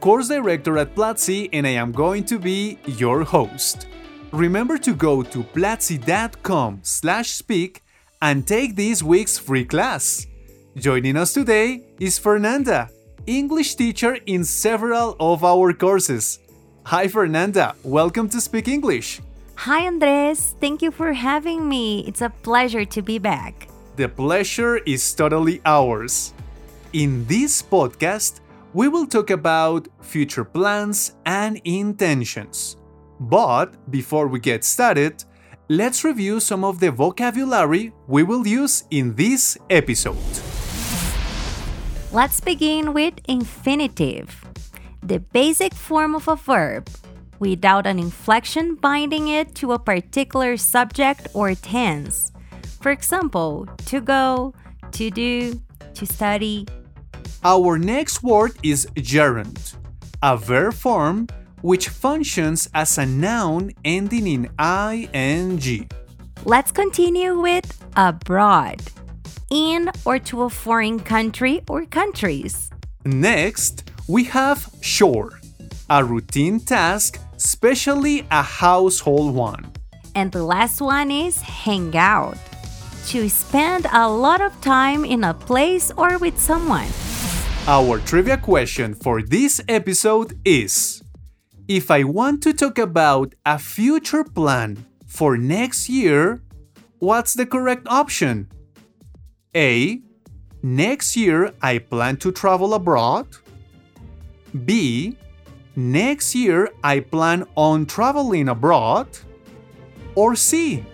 course director at Platzi, and I am going to be your host. Remember to go to platzi.com slash speak and take this week's free class. Joining us today is Fernanda, English teacher in several of our courses. Hi Fernanda, welcome to Speak English. Hi, Andres. Thank you for having me. It's a pleasure to be back. The pleasure is totally ours. In this podcast, we will talk about future plans and intentions. But before we get started, let's review some of the vocabulary we will use in this episode. Let's begin with infinitive, the basic form of a verb without an inflection binding it to a particular subject or tense. For example, to go, to do, to study. Our next word is gerund, a verb form which functions as a noun ending in ing. Let's continue with abroad, in or to a foreign country or countries. Next, we have shore, a routine task especially a household one. And the last one is hang out. To spend a lot of time in a place or with someone. Our trivia question for this episode is If I want to talk about a future plan for next year, what's the correct option? A. Next year I plan to travel abroad. B next year I plan on traveling abroad? Or C?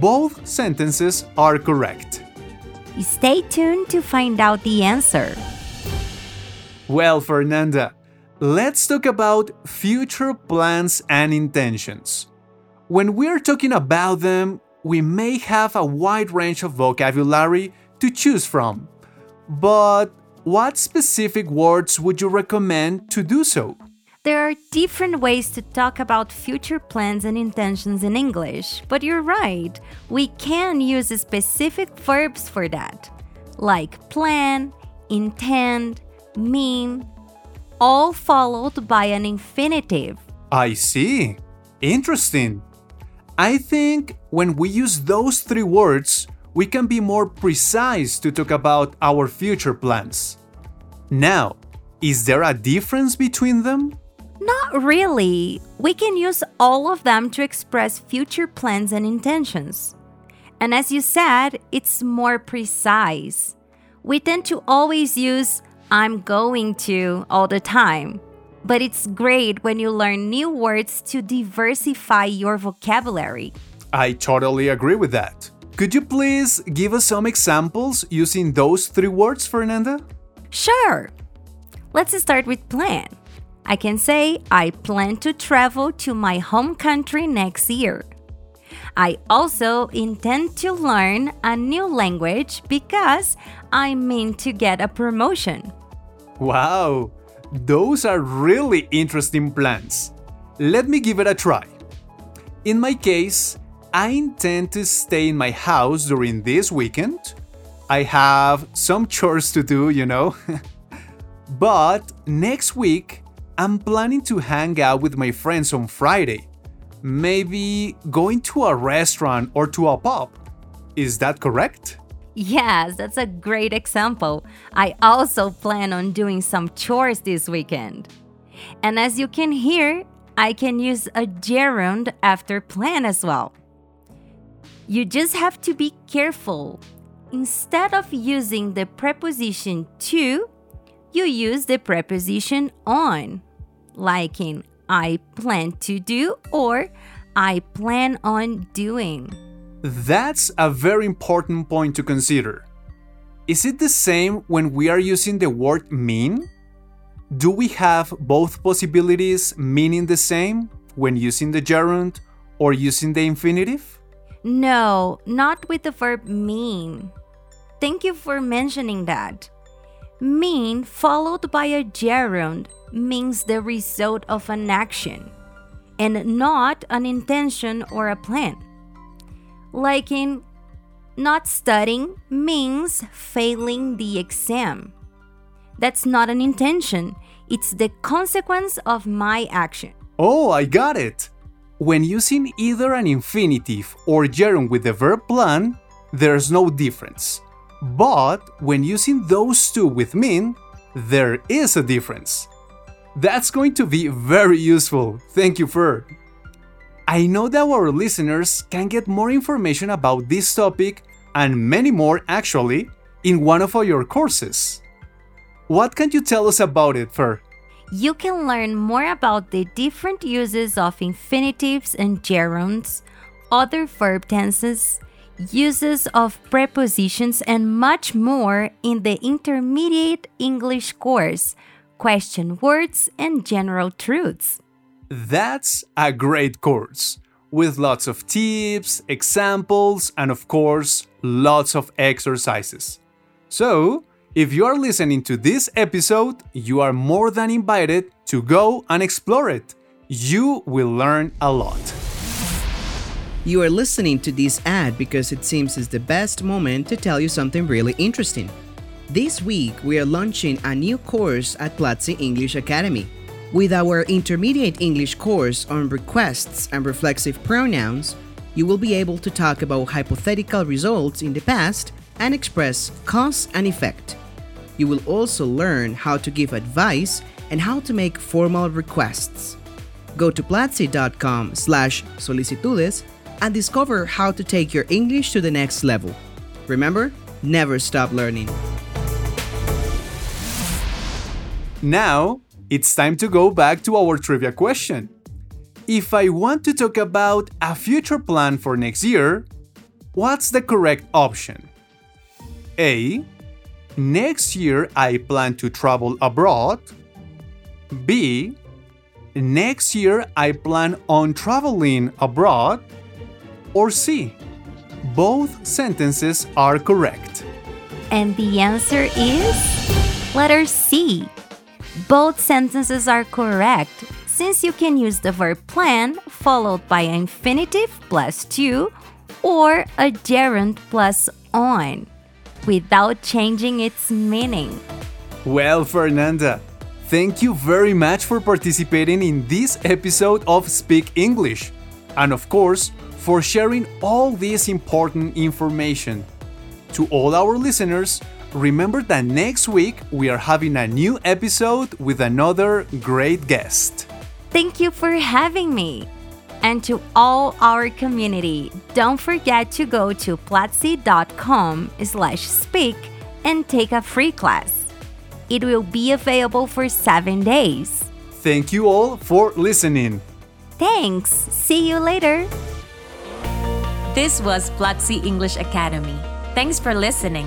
Both sentences are correct. Stay tuned to find out the answer. Well, Fernanda, let's talk about future plans and intentions. When we're talking about them, we may have a wide range of vocabulary to choose from. But what specific words would you recommend to do so? There are different ways to talk about future plans and intentions in English, but you're right, we can use specific verbs for that, like plan, intend, mean, all followed by an infinitive. I see. Interesting. I think when we use those three words, we can be more precise to talk about our future plans. Now, is there a difference between them? Not really. We can use all of them to express future plans and intentions. And as you said, it's more precise. We tend to always use I'm going to all the time. But it's great when you learn new words to diversify your vocabulary. I totally agree with that. Could you please give us some examples using those three words, Fernanda? Sure. Let's start with plan. I can say I plan to travel to my home country next year. I also intend to learn a new language because I mean to get a promotion. Wow, those are really interesting plans. Let me give it a try. In my case, I intend to stay in my house during this weekend. I have some chores to do, you know. but next week, I'm planning to hang out with my friends on Friday. Maybe going to a restaurant or to a pub. Is that correct? Yes, that's a great example. I also plan on doing some chores this weekend. And as you can hear, I can use a gerund after plan as well. You just have to be careful. Instead of using the preposition to, you use the preposition on like in I plan to do or I plan on doing. That's a very important point to consider. Is it the same when we are using the word mean? do we have both possibilities meaning the same when using the gerund or using the infinitive? No, not with the verb mean. Thank you for mentioning that. Mean followed by a gerund means the result of an action and not an intention or a plan. Like in not studying means failing the exam. That's not an intention, it's the consequence of my action. Oh, I got it! When using either an infinitive or gerund with the verb plan, there's no difference. But when using those two with mean, there is a difference. That's going to be very useful. Thank you, Fer. I know that our listeners can get more information about this topic and many more actually in one of our courses. What can you tell us about it, Fer? You can learn more about the different uses of infinitives and gerunds, other verb tenses, uses of prepositions, and much more in the Intermediate English course Question Words and General Truths. That's a great course with lots of tips, examples, and of course, lots of exercises. So, if you are listening to this episode, you are more than invited to go and explore it. You will learn a lot. You are listening to this ad because it seems is the best moment to tell you something really interesting. This week, we are launching a new course at Platzi English Academy. With our intermediate English course on requests and reflexive pronouns, you will be able to talk about hypothetical results in the past and express cause and effect. You will also learn how to give advice and how to make formal requests. Go to platzi.com slash solicitudes and discover how to take your English to the next level. Remember, never stop learning. Now, it's time to go back to our trivia question. If I want to talk about a future plan for next year, what's the correct option? A. Next year I plan to travel abroad. B. Next year I plan on traveling abroad. Or C. Both sentences are correct. And the answer is letter C. Both sentences are correct since you can use the verb plan followed by an infinitive plus to or a gerund plus on without changing its meaning. Well, Fernanda, thank you very much for participating in this episode of Speak English. And of course, for sharing all this important information. To all our listeners, remember that next week we are having a new episode with another great guest. Thank you for having me. And to all our community, don't forget to go to platzi.com slash speak and take a free class. It will be available for seven days. Thank you all for listening. Thanks. See you later. This was Platzi English Academy. Thanks for listening.